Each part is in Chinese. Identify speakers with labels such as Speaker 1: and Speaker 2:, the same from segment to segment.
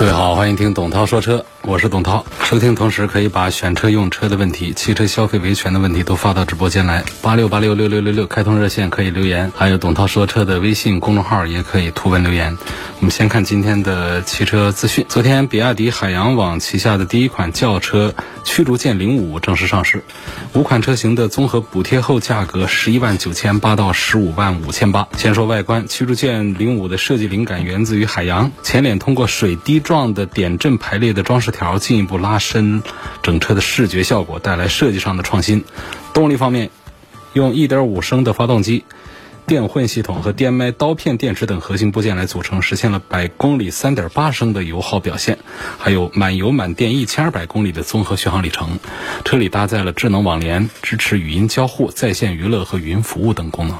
Speaker 1: 各位好，欢迎听董涛说车，我是董涛。收听同时可以把选车用车的问题、汽车消费维权的问题都发到直播间来，八六八六六六六六开通热线可以留言，还有董涛说车的微信公众号也可以图文留言。我们先看今天的汽车资讯。昨天，比亚迪海洋网旗下的第一款轿车驱逐舰零五正式上市，五款车型的综合补贴后价格十一万九千八到十五万五千八。先说外观，驱逐舰零五的设计灵感源自于海洋，前脸通过水滴状的点阵排列的装饰条，条进一步拉伸整车的视觉效果，带来设计上的创新。动力方面，用1.5升的发动机。电混系统和 DMI 刀片电池等核心部件来组成，实现了百公里3.8升的油耗表现，还有满油满电1200公里的综合续航里程。车里搭载了智能网联，支持语音交互、在线娱乐和云服务等功能。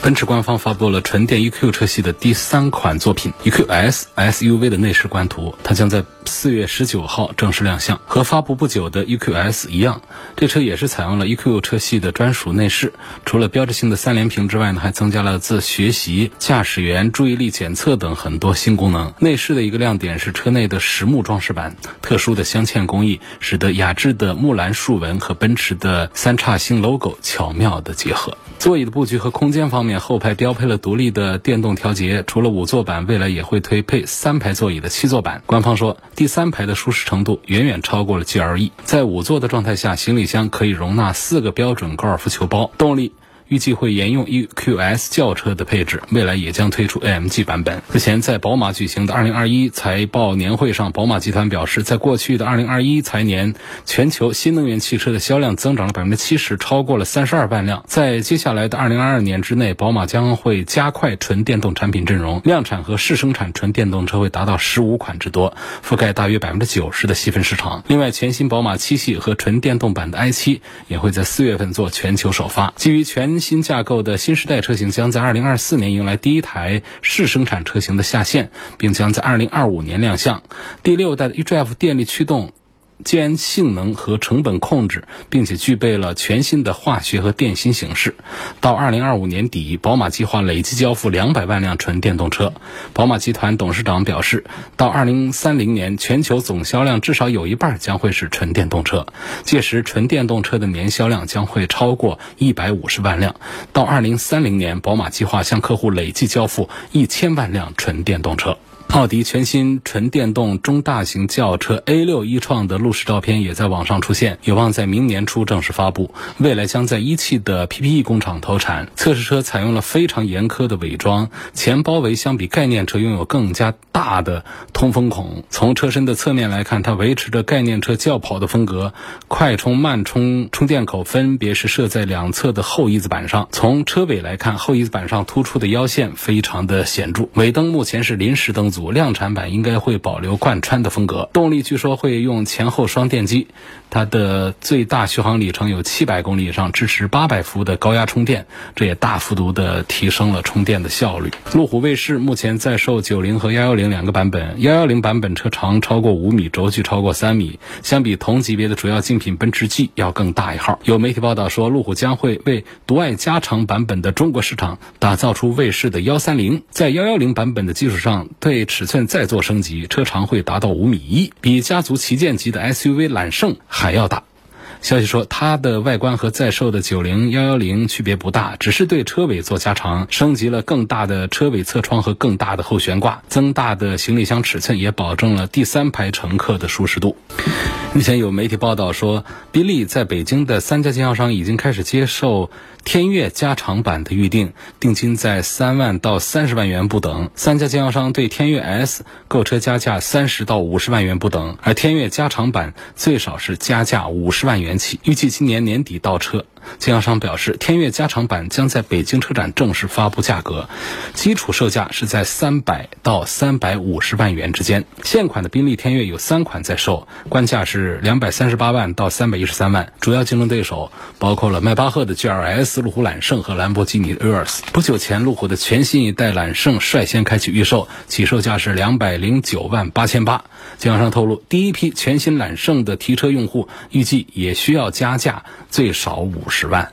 Speaker 1: 奔驰官方发布了纯电 EQ 车系的第三款作品 EQS SUV 的内饰官图，它将在四月十九号正式亮相。和发布不久的 EQS 一样，这车也是采用了 EQ 车系的专属内饰。除了标志性的三连屏之外呢，还增加了自学习、驾驶员注意力检测等很多新功能。内饰的一个亮点是车内的实木装饰板，特殊的镶嵌工艺使得雅致的木兰竖纹和奔驰的三叉星 logo 巧妙的结合。座椅的布局和空间方面，后排标配了独立的电动调节。除了五座版，未来也会推配三排座椅的七座版。官方说，第三排的舒适程度远远超过了 G R E，。在五座的状态下，行李箱可以容纳四个标准高尔夫球包。动力。预计会沿用 EQS 轿车的配置，未来也将推出 AMG 版本。日前，在宝马举行的2021财报年会上，宝马集团表示，在过去的2021财年，全球新能源汽车的销量增长了百分之七十，超过了三十二万辆。在接下来的2022年之内，宝马将会加快纯电动产品阵容，量产和试生产纯电动车会达到十五款之多，覆盖大约百分之九十的细分市场。另外，全新宝马七系和纯电动版的 i7 也会在四月份做全球首发。基于全新架构的新时代车型将在二零二四年迎来第一台试生产车型的下线，并将在二零二五年亮相。第六代的 eDrive 电力驱动。既然性能和成本控制，并且具备了全新的化学和电芯形式，到二零二五年底，宝马计划累计交付两百万辆纯电动车。宝马集团董事长表示，到二零三零年，全球总销量至少有一半将会是纯电动车，届时纯电动车的年销量将会超过一百五十万辆。到二零三零年，宝马计划向客户累计交付一千万辆纯电动车。奥迪全新纯电动中大型轿车 A6 一创的路试照片也在网上出现，有望在明年初正式发布。未来将在一汽的 PPE 工厂投产。测试车采用了非常严苛的伪装，前包围相比概念车拥有更加大的通风孔。从车身的侧面来看，它维持着概念车轿跑的风格，快充、慢充充电口分别是设在两侧的后翼子板上。从车尾来看，后翼子板上突出的腰线非常的显著。尾灯目前是临时灯组。量产版应该会保留贯穿的风格，动力据说会用前后双电机，它的最大续航里程有七百公里以上，支持八百伏的高压充电，这也大幅度的提升了充电的效率。路虎卫士目前在售九零和幺幺零两个版本，幺幺零版本车长超过五米，轴距超过三米，相比同级别的主要竞品奔驰 G 要更大一号。有媒体报道说，路虎将会为独爱加长版本的中国市场打造出卫士的幺三零，在幺幺零版本的基础上对。尺寸再做升级，车长会达到五米一，比家族旗舰级的 SUV 揽胜还要大。消息说，它的外观和在售的九零幺幺零区别不大，只是对车尾做加长，升级了更大的车尾侧窗和更大的后悬挂，增大的行李箱尺寸也保证了第三排乘客的舒适度。目前有媒体报道说，宾利在北京的三家经销商已经开始接受天悦加长版的预定，定金在三万到三十万元不等。三家经销商对天悦 S 购车加价三十到五十万元不等，而天悦加长版最少是加价五十万元起，预计今年年底到车。经销商表示，天悦加长版将在北京车展正式发布价格，基础售价是在三百到三百五十万元之间。现款的宾利天悦有三款在售，官价是两百三十八万到三百一十三万。主要竞争对手包括了迈巴赫的 GLS、路虎揽胜和兰博基尼 Urus。不久前，路虎的全新一代揽胜率先开启预售，起售价是两百零九万八千八。经销商透露，第一批全新揽胜的提车用户预计也需要加价最少五十万。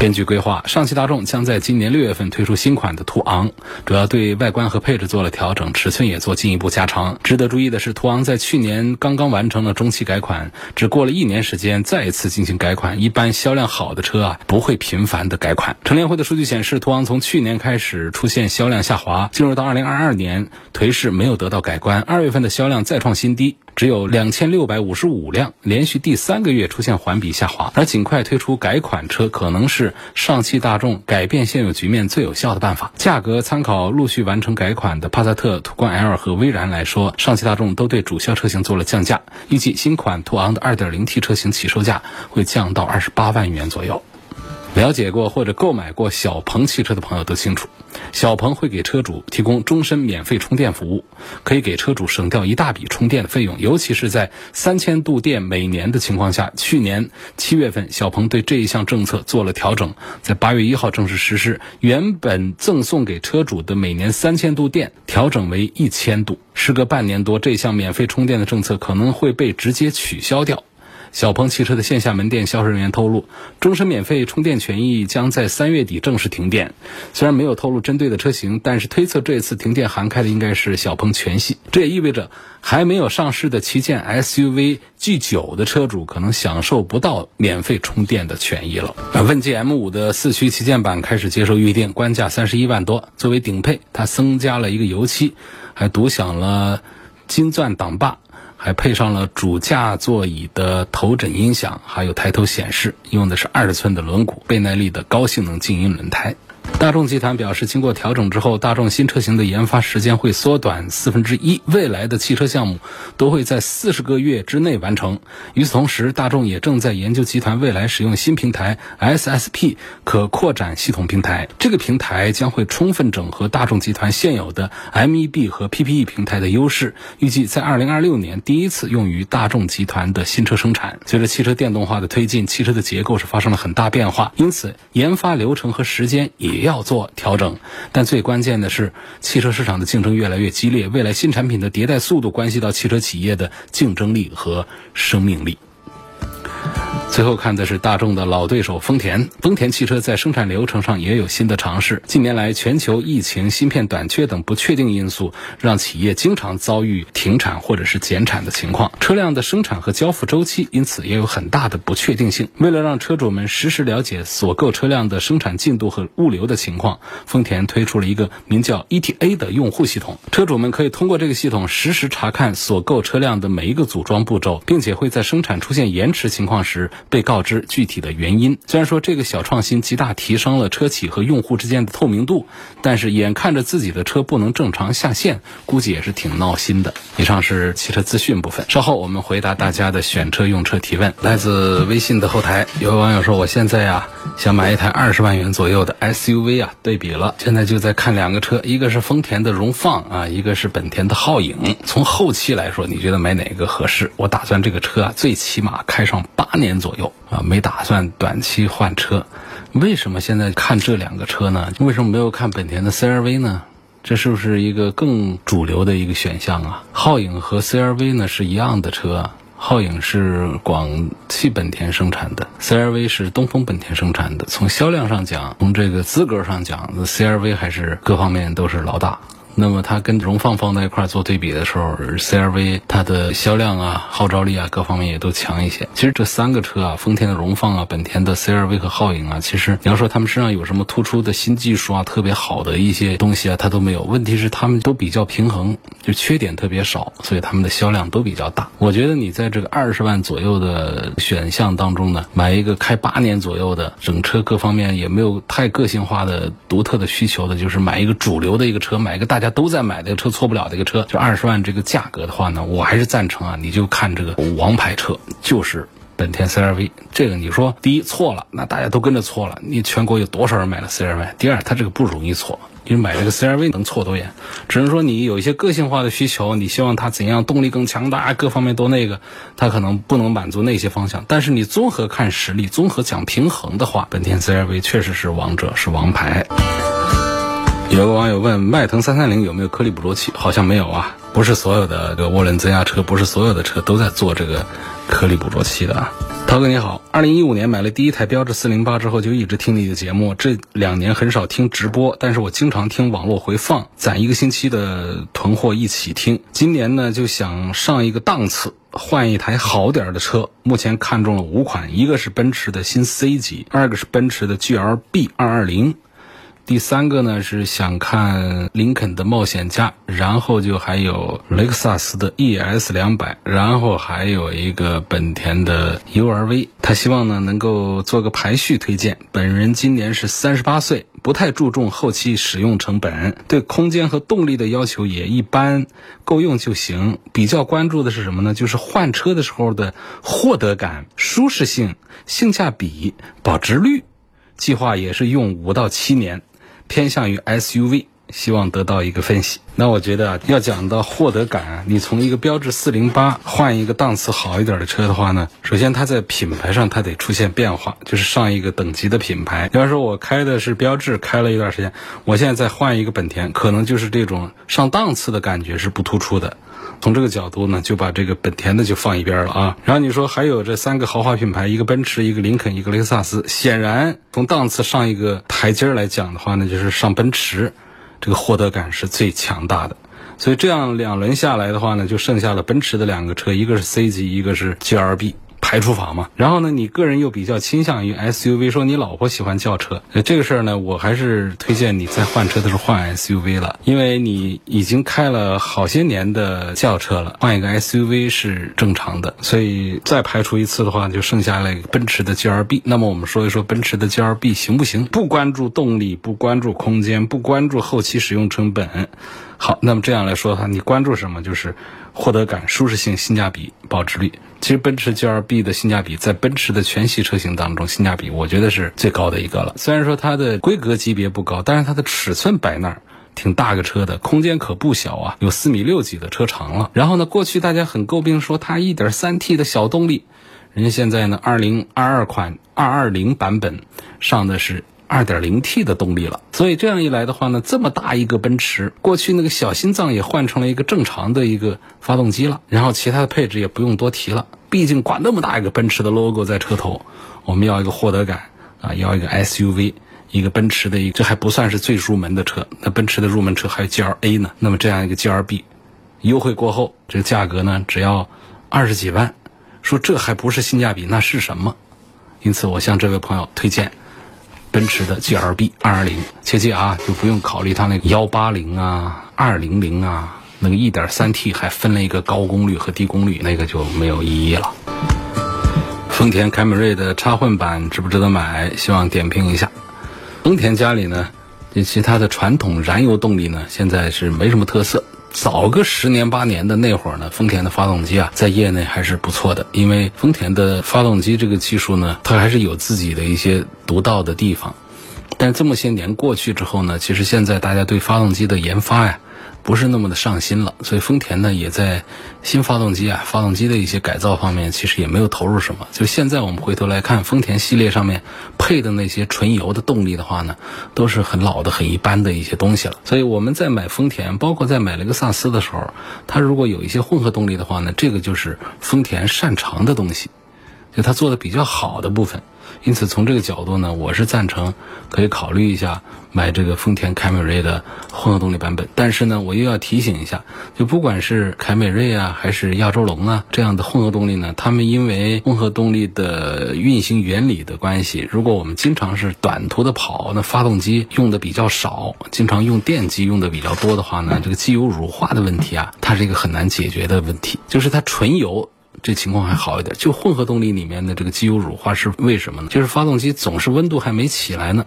Speaker 1: 根据规划，上汽大众将在今年六月份推出新款的途昂，主要对外观和配置做了调整，尺寸也做进一步加长。值得注意的是，途昂在去年刚刚完成了中期改款，只过了一年时间再一次进行改款。一般销量好的车啊，不会频繁的改款。乘联会的数据显示，途昂从去年开始出现销量下滑，进入到二零二二年颓势没有得到改观。二月份的销量再创新低。只有两千六百五十五辆，连续第三个月出现环比下滑。而尽快推出改款车，可能是上汽大众改变现有局面最有效的办法。价格参考陆续完成改款的帕萨特、途观 L 和威然来说，上汽大众都对主销车型做了降价。预计新款途昂的 2.0T 车型起售价会降到二十八万元左右。了解过或者购买过小鹏汽车的朋友都清楚，小鹏会给车主提供终身免费充电服务，可以给车主省掉一大笔充电的费用，尤其是在三千度电每年的情况下。去年七月份，小鹏对这一项政策做了调整，在八月一号正式实施，原本赠送给车主的每年三千度电调整为一千度。时隔半年多，这项免费充电的政策可能会被直接取消掉。小鹏汽车的线下门店销售人员透露，终身免费充电权益将在三月底正式停电。虽然没有透露针对的车型，但是推测这次停电涵盖的应该是小鹏全系。这也意味着还没有上市的旗舰 SUV G9 的车主可能享受不到免费充电的权益了。问界 M5 的四驱旗舰版开始接受预定，官价三十一万多。作为顶配，它增加了一个油漆，还独享了金钻挡把。还配上了主驾座椅的头枕音响，还有抬头显示，用的是二十寸的轮毂，倍耐力的高性能静音轮胎。大众集团表示，经过调整之后，大众新车型的研发时间会缩短四分之一，未来的汽车项目都会在四十个月之内完成。与此同时，大众也正在研究集团未来使用新平台 SSP 可扩展系统平台。这个平台将会充分整合大众集团现有的 MEB 和 PPE 平台的优势，预计在二零二六年第一次用于大众集团的新车生产。随着汽车电动化的推进，汽车的结构是发生了很大变化，因此研发流程和时间也。也要做调整，但最关键的是，汽车市场的竞争越来越激烈，未来新产品的迭代速度关系到汽车企业的竞争力和生命力。最后看的是大众的老对手丰田。丰田汽车在生产流程上也有新的尝试。近年来，全球疫情、芯片短缺等不确定因素，让企业经常遭遇停产或者是减产的情况。车辆的生产和交付周期因此也有很大的不确定性。为了让车主们实时了解所购车辆的生产进度和物流的情况，丰田推出了一个名叫 ETA 的用户系统。车主们可以通过这个系统实时查看所购车辆的每一个组装步骤，并且会在生产出现延迟情况况时。被告知具体的原因。虽然说这个小创新极大提升了车企和用户之间的透明度，但是眼看着自己的车不能正常下线，估计也是挺闹心的。以上是汽车资讯部分，稍后我们回答大家的选车用车提问。来自微信的后台，有位网友说：“我现在呀想买一台二十万元左右的 SUV 啊，对比了，现在就在看两个车，一个是丰田的荣放啊，一个是本田的皓影。从后期来说，你觉得买哪个合适？我打算这个车啊，最起码开上八年左。”右啊，没打算短期换车，为什么现在看这两个车呢？为什么没有看本田的 CRV 呢？这是不是一个更主流的一个选项啊？皓影和 CRV 呢是一样的车，皓影是广汽本田生产的，CRV 是东风本田生产的。从销量上讲，从这个资格上讲，CRV 还是各方面都是老大。那么它跟荣放放在一块做对比的时候，CRV 它的销量啊、号召力啊各方面也都强一些。其实这三个车啊，丰田的荣放啊、本田的 CRV 和皓影啊，其实你要说他们身上有什么突出的新技术啊、特别好的一些东西啊，它都没有。问题是他们都比较平衡，就缺点特别少，所以他们的销量都比较大。我觉得你在这个二十万左右的选项当中呢，买一个开八年左右的，整车各方面也没有太个性化的、独特的需求的，就是买一个主流的一个车，买一个大家。都在买这个车错不了这个车，就二十万这个价格的话呢，我还是赞成啊，你就看这个王牌车，就是本田 CRV。这个你说第一错了，那大家都跟着错了。你全国有多少人买了 CRV？第二，它这个不容易错。因为买这个 CRV 能错多远？只能说你有一些个性化的需求，你希望它怎样动力更强大，各方面都那个，它可能不能满足那些方向。但是你综合看实力，综合讲平衡的话，本田 CRV 确实是王者，是王牌。有个网友问迈腾三三零有没有颗粒捕捉器？好像没有啊，不是所有的这个涡轮增压车，不是所有的车都在做这个颗粒捕捉器的啊。涛哥你好，二零一五年买了第一台标致四零八之后，就一直听你的节目，这两年很少听直播，但是我经常听网络回放，攒一个星期的囤货一起听。今年呢就想上一个档次，换一台好点的车，目前看中了五款，一个是奔驰的新 C 级，二个是奔驰的 GLB 二二零。第三个呢是想看林肯的冒险家，然后就还有雷克萨斯的 ES 两百，然后还有一个本田的 URV。他希望呢能够做个排序推荐。本人今年是三十八岁，不太注重后期使用成本，对空间和动力的要求也一般，够用就行。比较关注的是什么呢？就是换车的时候的获得感、舒适性、性价比、保值率。计划也是用五到七年。偏向于 SUV，希望得到一个分析。那我觉得啊，要讲到获得感，你从一个标致四零八换一个档次好一点的车的话呢，首先它在品牌上它得出现变化，就是上一个等级的品牌。比方说，我开的是标致，开了一段时间，我现在再换一个本田，可能就是这种上档次的感觉是不突出的。从这个角度呢，就把这个本田的就放一边了啊。然后你说还有这三个豪华品牌，一个奔驰，一个林肯，一个雷克萨斯。显然从档次上一个台阶来讲的话呢，就是上奔驰，这个获得感是最强大的。所以这样两轮下来的话呢，就剩下了奔驰的两个车，一个是 C 级，一个是 GLB。排除法嘛，然后呢，你个人又比较倾向于 SUV，说你老婆喜欢轿车，这个事儿呢，我还是推荐你在换车的时候换 SUV 了，因为你已经开了好些年的轿车了，换一个 SUV 是正常的，所以再排除一次的话，就剩下了奔驰的 GLB。那么我们说一说奔驰的 GLB 行不行？不关注动力，不关注空间，不关注后期使用成本。好，那么这样来说的话，你关注什么？就是获得感、舒适性、性价比、保值率。其实奔驰 GLB 的性价比在奔驰的全系车型当中，性价比我觉得是最高的一个了。虽然说它的规格级别不高，但是它的尺寸摆那儿挺大个车的，空间可不小啊，有四米六几的车长了。然后呢，过去大家很诟病说它 1.3T 的小动力，人家现在呢2022款220版本上的是。二点零 T 的动力了，所以这样一来的话呢，这么大一个奔驰，过去那个小心脏也换成了一个正常的一个发动机了，然后其他的配置也不用多提了。毕竟挂那么大一个奔驰的 logo 在车头，我们要一个获得感啊，要一个 SUV，一个奔驰的一，这还不算是最入门的车，那奔驰的入门车还有 GLA 呢。那么这样一个 GLB，优惠过后，这个价格呢只要二十几万，说这还不是性价比，那是什么？因此，我向这位朋友推荐。奔驰的 GLB 二二零，切记啊，就不用考虑它那个幺八零啊、二零零啊，那个一点三 T 还分了一个高功率和低功率，那个就没有意义了。丰田凯美瑞的插混版值不值得买？希望点评一下。丰田家里呢，其他的传统燃油动力呢，现在是没什么特色。早个十年八年的那会儿呢，丰田的发动机啊，在业内还是不错的。因为丰田的发动机这个技术呢，它还是有自己的一些独到的地方。但这么些年过去之后呢，其实现在大家对发动机的研发呀。不是那么的上心了，所以丰田呢也在新发动机啊、发动机的一些改造方面，其实也没有投入什么。就现在我们回头来看，丰田系列上面配的那些纯油的动力的话呢，都是很老的、很一般的一些东西了。所以我们在买丰田，包括在买雷克萨斯的时候，它如果有一些混合动力的话呢，这个就是丰田擅长的东西，就它做的比较好的部分。因此，从这个角度呢，我是赞成可以考虑一下买这个丰田凯美瑞的混合动力版本。但是呢，我又要提醒一下，就不管是凯美瑞啊，还是亚洲龙啊这样的混合动力呢，他们因为混合动力的运行原理的关系，如果我们经常是短途的跑，那发动机用的比较少，经常用电机用的比较多的话呢，这个机油乳化的问题啊，它是一个很难解决的问题，就是它纯油。这情况还好一点，就混合动力里面的这个机油乳化是为什么呢？就是发动机总是温度还没起来呢，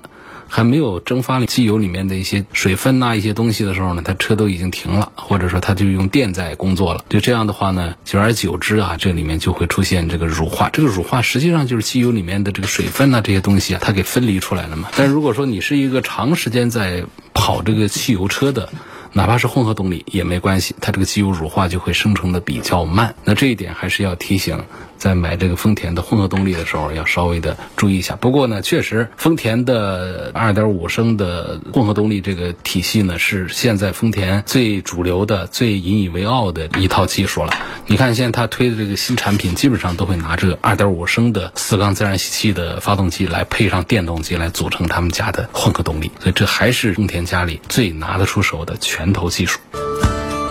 Speaker 1: 还没有蒸发机油里面的一些水分呐、一些东西的时候呢，它车都已经停了，或者说它就用电在工作了。就这样的话呢，久而久之啊，这里面就会出现这个乳化。这个乳化实际上就是机油里面的这个水分呐、这些东西啊，它给分离出来了嘛。但如果说你是一个长时间在跑这个汽油车的，哪怕是混合动力也没关系，它这个机油乳化就会生成的比较慢。那这一点还是要提醒，在买这个丰田的混合动力的时候要稍微的注意一下。不过呢，确实丰田的2.5升的混合动力这个体系呢，是现在丰田最主流的、最引以为傲的一套技术了。你看现在他推的这个新产品，基本上都会拿这个2.5升的四缸自然吸气的发动机来配上电动机来组成他们家的混合动力，所以这还是丰田家里最拿得出手的拳头技术。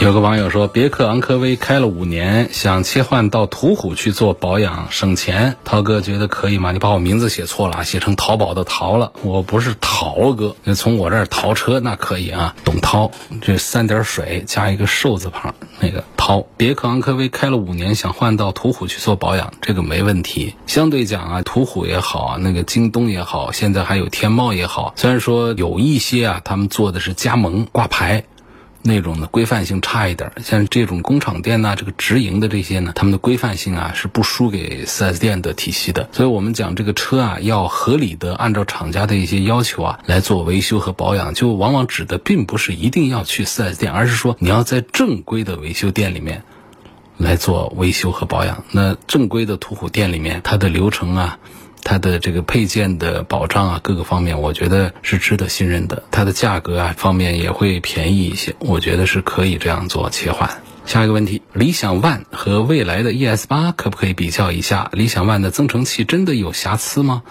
Speaker 1: 有个网友说，别克昂科威开了五年，想切换到途虎去做保养省钱。涛哥觉得可以吗？你把我名字写错了啊，写成淘宝的淘了。我不是淘哥，从我这儿淘车那可以啊。董涛，这三点水加一个寿字旁，那个涛。别克昂科威开了五年，想换到途虎去做保养，这个没问题。相对讲啊，途虎也好，那个京东也好，现在还有天猫也好，虽然说有一些啊，他们做的是加盟挂牌。那种的规范性差一点，像这种工厂店呐，这个直营的这些呢，他们的规范性啊是不输给 4S 店的体系的。所以我们讲这个车啊，要合理的按照厂家的一些要求啊来做维修和保养，就往往指的并不是一定要去 4S 店，而是说你要在正规的维修店里面来做维修和保养。那正规的途虎店里面，它的流程啊。它的这个配件的保障啊，各个方面，我觉得是值得信任的。它的价格啊方面也会便宜一些，我觉得是可以这样做切换。下一个问题，理想 ONE 和未来的 ES 八可不可以比较一下？理想 ONE 的增程器真的有瑕疵吗？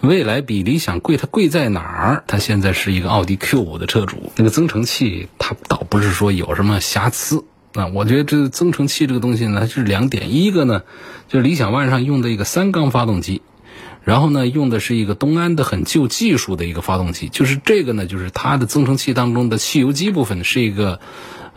Speaker 1: 未来比理想贵，它贵在哪儿？它现在是一个奥迪 Q 五的车主，那个增程器它倒不是说有什么瑕疵啊。我觉得这增程器这个东西呢，它是两点，一个呢就是理想 ONE 上用的一个三缸发动机。然后呢，用的是一个东安的很旧技术的一个发动机，就是这个呢，就是它的增程器当中的汽油机部分是一个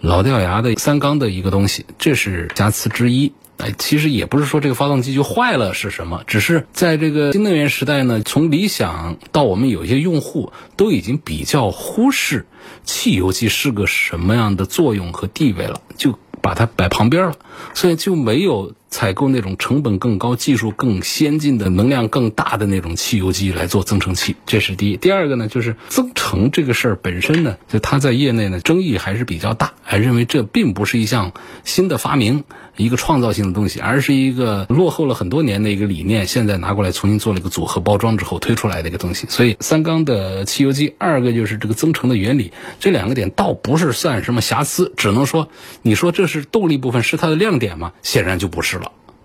Speaker 1: 老掉牙的三缸的一个东西，这是瑕疵之一。哎，其实也不是说这个发动机就坏了是什么，只是在这个新能源时代呢，从理想到我们有些用户都已经比较忽视汽油机是个什么样的作用和地位了，就把它摆旁边了，所以就没有。采购那种成本更高、技术更先进的、能量更大的那种汽油机来做增程器，这是第一。第二个呢，就是增程这个事儿本身呢，就它在业内呢争议还是比较大，还认为这并不是一项新的发明、一个创造性的东西，而是一个落后了很多年的一个理念，现在拿过来重新做了一个组合包装之后推出来的一个东西。所以三缸的汽油机，二个就是这个增程的原理，这两个点倒不是算什么瑕疵，只能说你说这是动力部分是它的亮点吗？显然就不是。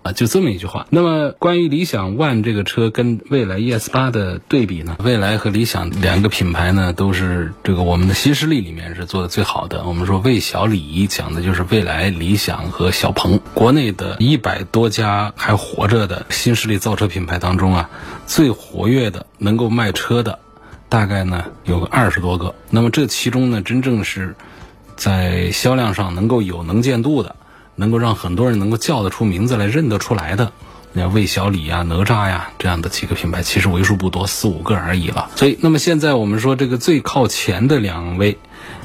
Speaker 1: 啊，就这么一句话。那么关于理想 ONE 这个车跟蔚来 ES 八的对比呢？蔚来和理想两个品牌呢，都是这个我们的新势力里面是做的最好的。我们说魏小李讲的就是蔚来、理想和小鹏。国内的一百多家还活着的新势力造车品牌当中啊，最活跃的能够卖车的，大概呢有个二十多个。那么这其中呢，真正是在销量上能够有能见度的。能够让很多人能够叫得出名字来、认得出来的，像魏小李呀、哪吒呀这样的几个品牌，其实为数不多，四五个而已了。所以，那么现在我们说这个最靠前的两位，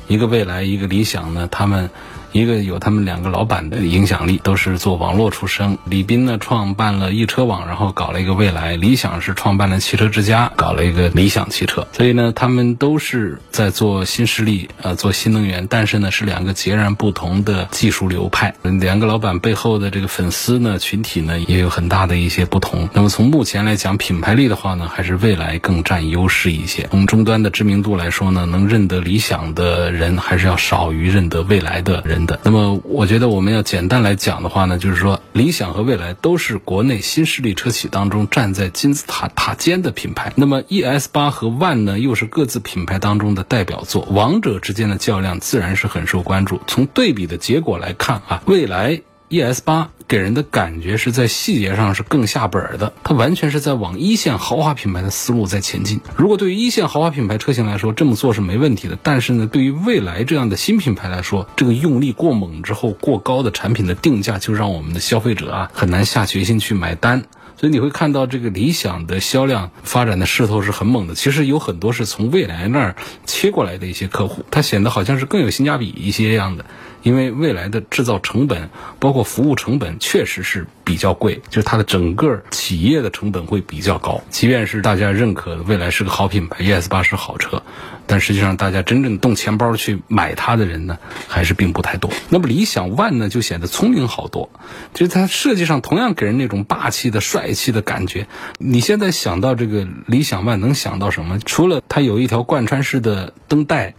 Speaker 1: 一个未来，一个理想呢，他们。一个有他们两个老板的影响力，都是做网络出身。李斌呢创办了易车网，然后搞了一个未来；理想是创办了汽车之家，搞了一个理想汽车。所以呢，他们都是在做新势力，呃，做新能源。但是呢，是两个截然不同的技术流派。两个老板背后的这个粉丝呢群体呢也有很大的一些不同。那么从目前来讲，品牌力的话呢，还是未来更占优势一些。从终端的知名度来说呢，能认得理想的人还是要少于认得未来的人。那么我觉得我们要简单来讲的话呢，就是说理想和蔚来都是国内新势力车企当中站在金字塔塔尖的品牌。那么 ES 八和 ONE 呢，又是各自品牌当中的代表作，王者之间的较量自然是很受关注。从对比的结果来看啊，蔚来。ES 八给人的感觉是在细节上是更下本的，它完全是在往一线豪华品牌的思路在前进。如果对于一线豪华品牌车型来说，这么做是没问题的。但是呢，对于未来这样的新品牌来说，这个用力过猛之后，过高的产品的定价就让我们的消费者啊很难下决心去买单。所以你会看到这个理想的销量发展的势头是很猛的。其实有很多是从未来那儿切过来的一些客户，它显得好像是更有性价比一些样的。因为未来的制造成本，包括服务成本，确实是比较贵，就是它的整个企业的成本会比较高。即便是大家认可的未来是个好品牌，ES 八是好车，但实际上大家真正动钱包去买它的人呢，还是并不太多。那么理想 ONE 呢，就显得聪明好多，就是它设计上同样给人那种霸气的、帅气的感觉。你现在想到这个理想 ONE，能想到什么？除了它有一条贯穿式的灯带。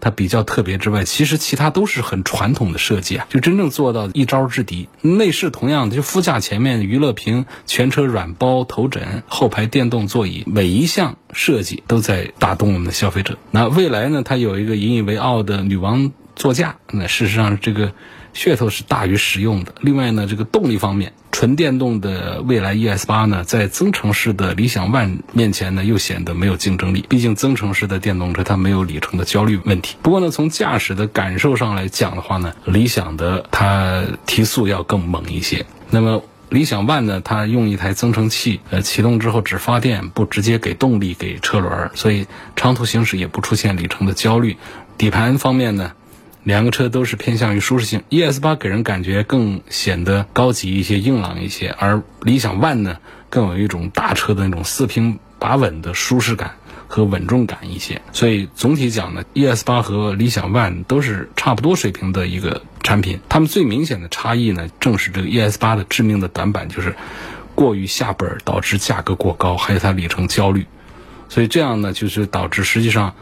Speaker 1: 它比较特别之外，其实其他都是很传统的设计啊，就真正做到一招制敌。内饰同样的，就副驾前面娱乐屏、全车软包头枕、后排电动座椅，每一项设计都在打动我们的消费者。那未来呢，它有一个引以为傲的女王座驾，那事实上这个。噱头是大于实用的。另外呢，这个动力方面，纯电动的蔚来 ES 八呢，在增程式的理想 ONE 面前呢，又显得没有竞争力。毕竟增程式的电动车它没有里程的焦虑问题。不过呢，从驾驶的感受上来讲的话呢，理想的它提速要更猛一些。那么理想 ONE 呢，它用一台增程器，呃，启动之后只发电，不直接给动力给车轮，所以长途行驶也不出现里程的焦虑。底盘方面呢？两个车都是偏向于舒适性，ES 八给人感觉更显得高级一些、硬朗一些，而理想 ONE 呢，更有一种大车的那种四平八稳的舒适感和稳重感一些。所以总体讲呢，ES 八和理想 ONE 都是差不多水平的一个产品。它们最明显的差异呢，正是这个 ES 八的致命的短板，就是过于下本，导致价格过高，还有它里程焦虑。所以这样呢，就是导致实际上。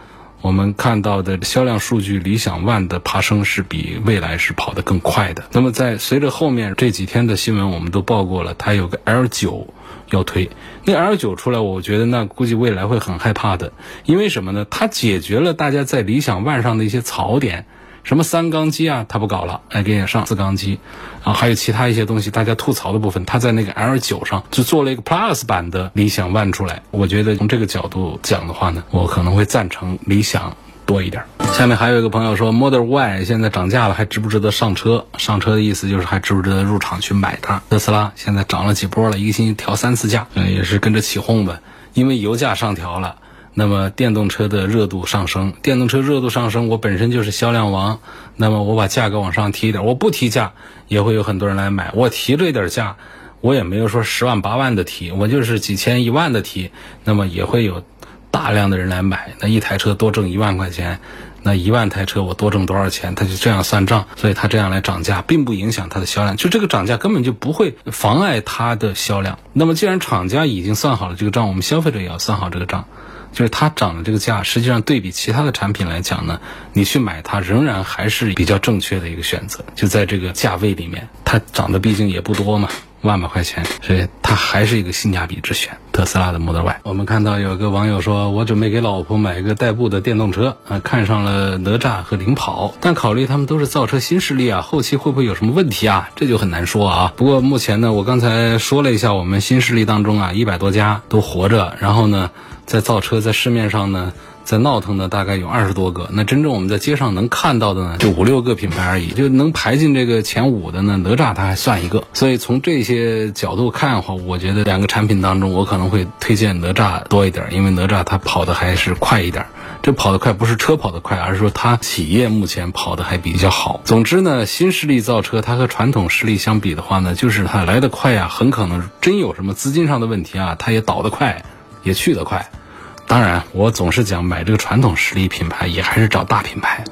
Speaker 1: 我们看到的销量数据，理想 ONE 的爬升是比蔚来是跑得更快的。那么在随着后面这几天的新闻，我们都报过了，它有个 L 九要推。那 L 九出来，我觉得那估计未来会很害怕的，因为什么呢？它解决了大家在理想 ONE 上的一些槽点。什么三缸机啊，他不搞了，哎，给你上四缸机，然后还有其他一些东西，大家吐槽的部分，他在那个 L 九上就做了一个 Plus 版的理想 ONE 出来。我觉得从这个角度讲的话呢，我可能会赞成理想多一点。下面还有一个朋友说，Model Y 现在涨价了，还值不值得上车？上车的意思就是还值不值得入场去买它？特斯拉现在涨了几波了，一个星期调三次价，嗯，也是跟着起哄吧，因为油价上调了。那么电动车的热度上升，电动车热度上升，我本身就是销量王，那么我把价格往上提一点，我不提价也会有很多人来买。我提这点价，我也没有说十万八万的提，我就是几千一万的提，那么也会有大量的人来买。那一台车多挣一万块钱，那一万台车我多挣多少钱？他就这样算账，所以他这样来涨价，并不影响它的销量。就这个涨价根本就不会妨碍它的销量。那么既然厂家已经算好了这个账，我们消费者也要算好这个账。就是它涨的这个价，实际上对比其他的产品来讲呢，你去买它仍然还是比较正确的一个选择。就在这个价位里面，它涨的毕竟也不多嘛，万把块钱，所以它还是一个性价比之选。特斯拉的 Model Y，我们看到有个网友说，我准备给老婆买一个代步的电动车，啊，看上了哪吒和领跑，但考虑他们都是造车新势力啊，后期会不会有什么问题啊？这就很难说啊。不过目前呢，我刚才说了一下，我们新势力当中啊，一百多家都活着，然后呢。在造车，在市面上呢，在闹腾的大概有二十多个。那真正我们在街上能看到的呢，就五六个品牌而已。就能排进这个前五的呢，哪吒它还算一个。所以从这些角度看的话，我觉得两个产品当中，我可能会推荐哪吒多一点，因为哪吒它跑的还是快一点。这跑得快不是车跑得快，而是说它企业目前跑得还比较好。总之呢，新势力造车，它和传统势力相比的话呢，就是它来得快呀，很可能真有什么资金上的问题啊，它也倒得快。也去得快，当然，我总是讲买这个传统实力品牌，也还是找大品牌。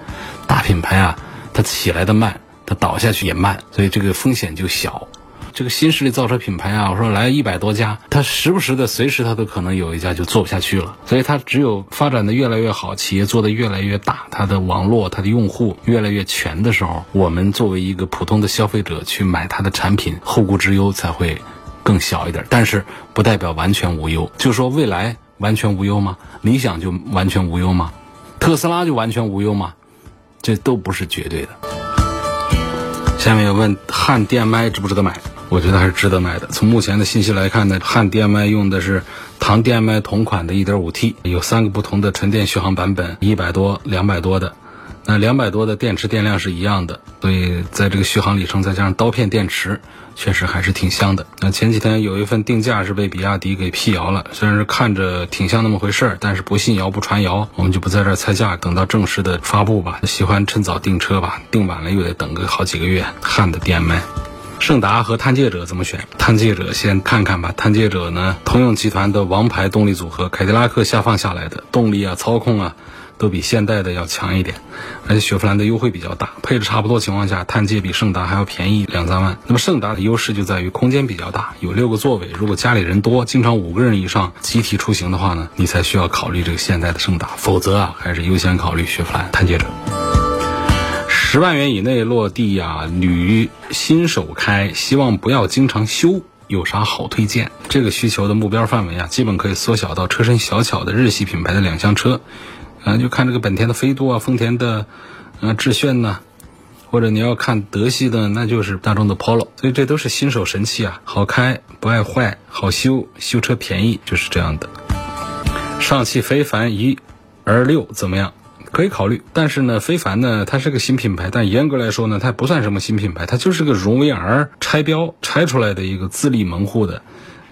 Speaker 1: 大品牌啊，它起来的慢，它倒下去也慢，所以这个风险就小。这个新势力造车品牌啊，我说来一百多家，它时不时的，随时它都可能有一家就做不下去了。所以它只有发展的越来越好，企业做的越来越大，它的网络、它的用户越来越全的时候，我们作为一个普通的消费者去买它的产品，后顾之忧才会。更小一点，但是不代表完全无忧。就说未来完全无忧吗？理想就完全无忧吗？特斯拉就完全无忧吗？这都不是绝对的。下面有问汉 DM-i 值不值得买？我觉得还是值得买的。从目前的信息来看呢，汉 DM-i 用的是唐 DM-i 同款的 1.5T，有三个不同的纯电续航版本，一百多、两百多的。那两百多的电池电量是一样的，所以在这个续航里程再加上刀片电池，确实还是挺香的。那前几天有一份定价是被比亚迪给辟谣了，虽然是看着挺像那么回事儿，但是不信谣不传谣，我们就不在这儿猜价，等到正式的发布吧。喜欢趁早订车吧，订晚了又得等个好几个月。汉的 DM-i。胜达和探界者怎么选？探界者先看看吧。探界者呢，通用集团的王牌动力组合，凯迪拉克下放下来的动力啊、操控啊，都比现代的要强一点。而且雪佛兰的优惠比较大，配置差不多情况下，探界比胜达还要便宜两三万。那么胜达的优势就在于空间比较大，有六个座位。如果家里人多，经常五个人以上集体出行的话呢，你才需要考虑这个现代的胜达。否则啊，还是优先考虑雪佛兰探界者。十万元以内落地呀，女新手开，希望不要经常修，有啥好推荐？这个需求的目标范围啊，基本可以缩小到车身小巧的日系品牌的两厢车，啊，就看这个本田的飞度啊，丰田的嗯致炫呐，或者你要看德系的，那就是大众的 Polo，所以这都是新手神器啊，好开不爱坏，好修修车便宜，就是这样的。上汽非凡一 R 六怎么样？可以考虑，但是呢，非凡呢，它是个新品牌，但严格来说呢，它不算什么新品牌，它就是个荣威 R 拆标拆出来的一个自立门户的，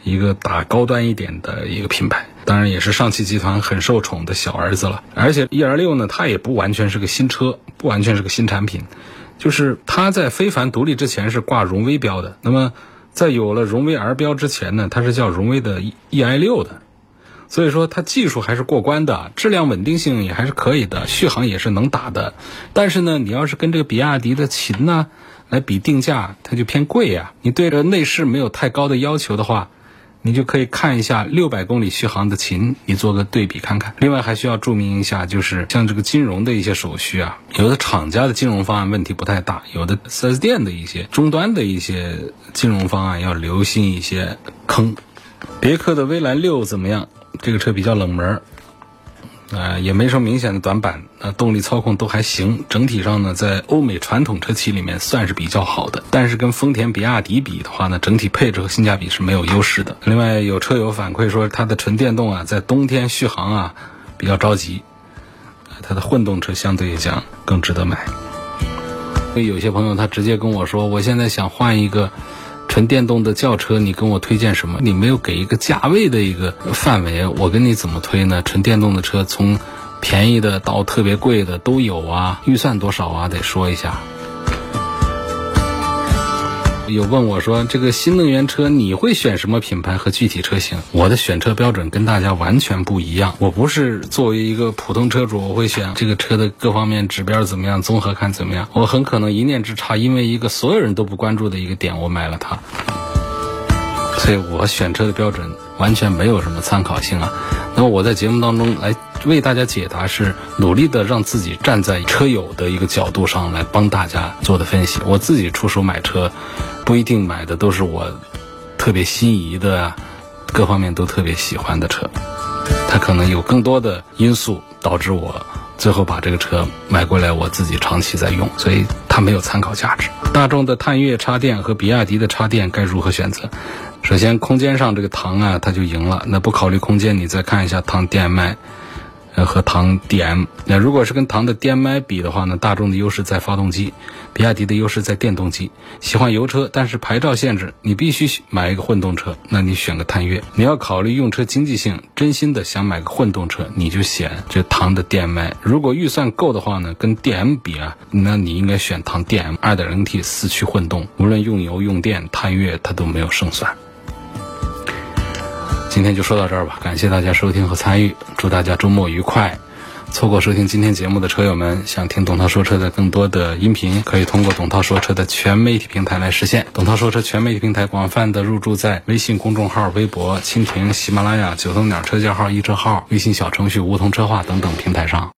Speaker 1: 一个打高端一点的一个品牌，当然也是上汽集团很受宠的小儿子了。而且 E R 六呢，它也不完全是个新车，不完全是个新产品，就是它在非凡独立之前是挂荣威标的，那么在有了荣威 R 标之前呢，它是叫荣威的 E I 六的。所以说它技术还是过关的，质量稳定性也还是可以的，续航也是能打的。但是呢，你要是跟这个比亚迪的秦呢来比定价，它就偏贵呀。你对着内饰没有太高的要求的话，你就可以看一下六百公里续航的秦，你做个对比看看。另外还需要注明一下，就是像这个金融的一些手续啊，有的厂家的金融方案问题不太大，有的 4S 店的一些终端的一些金融方案要留心一些坑。别克的威兰六怎么样？这个车比较冷门，啊，也没什么明显的短板，啊，动力操控都还行。整体上呢，在欧美传统车企里面算是比较好的。但是跟丰田、比亚迪比的话呢，整体配置和性价比是没有优势的。另外，有车友反馈说，它的纯电动啊，在冬天续航啊比较着急，它的混动车相对来讲更值得买。所 以有些朋友他直接跟我说，我现在想换一个。纯电动的轿车，你跟我推荐什么？你没有给一个价位的一个范围，我跟你怎么推呢？纯电动的车从便宜的到特别贵的都有啊，预算多少啊？得说一下。有问我说，这个新能源车你会选什么品牌和具体车型？我的选车标准跟大家完全不一样。我不是作为一个普通车主，我会选这个车的各方面指标怎么样，综合看怎么样。我很可能一念之差，因为一个所有人都不关注的一个点，我买了它。所以我选车的标准完全没有什么参考性啊。那么我在节目当中来为大家解答，是努力的让自己站在车友的一个角度上来帮大家做的分析。我自己出手买车。不一定买的都是我特别心仪的，各方面都特别喜欢的车，它可能有更多的因素导致我最后把这个车买过来，我自己长期在用，所以它没有参考价值。大众的探岳插电和比亚迪的插电该如何选择？首先，空间上这个唐啊，它就赢了。那不考虑空间，你再看一下唐 DM-i。呃，和唐 DM，那如果是跟唐的 DM-i 比的话呢，大众的优势在发动机，比亚迪的优势在电动机。喜欢油车，但是牌照限制，你必须买一个混动车，那你选个探岳。你要考虑用车经济性，真心的想买个混动车，你就选这唐的 DM-i。如果预算够的话呢，跟 DM 比啊，那你应该选唐 DM 2.0T 四驱混动，无论用油用电，探岳它都没有胜算。今天就说到这儿吧，感谢大家收听和参与，祝大家周末愉快。错过收听今天节目的车友们，想听董涛说车的更多的音频，可以通过董涛说车的全媒体平台来实现。董涛说车全媒体平台广泛的入驻在微信公众号、微博、蜻蜓、喜马拉雅、九头鸟车架号、易车号、微信小程序梧桐车话等等平台上。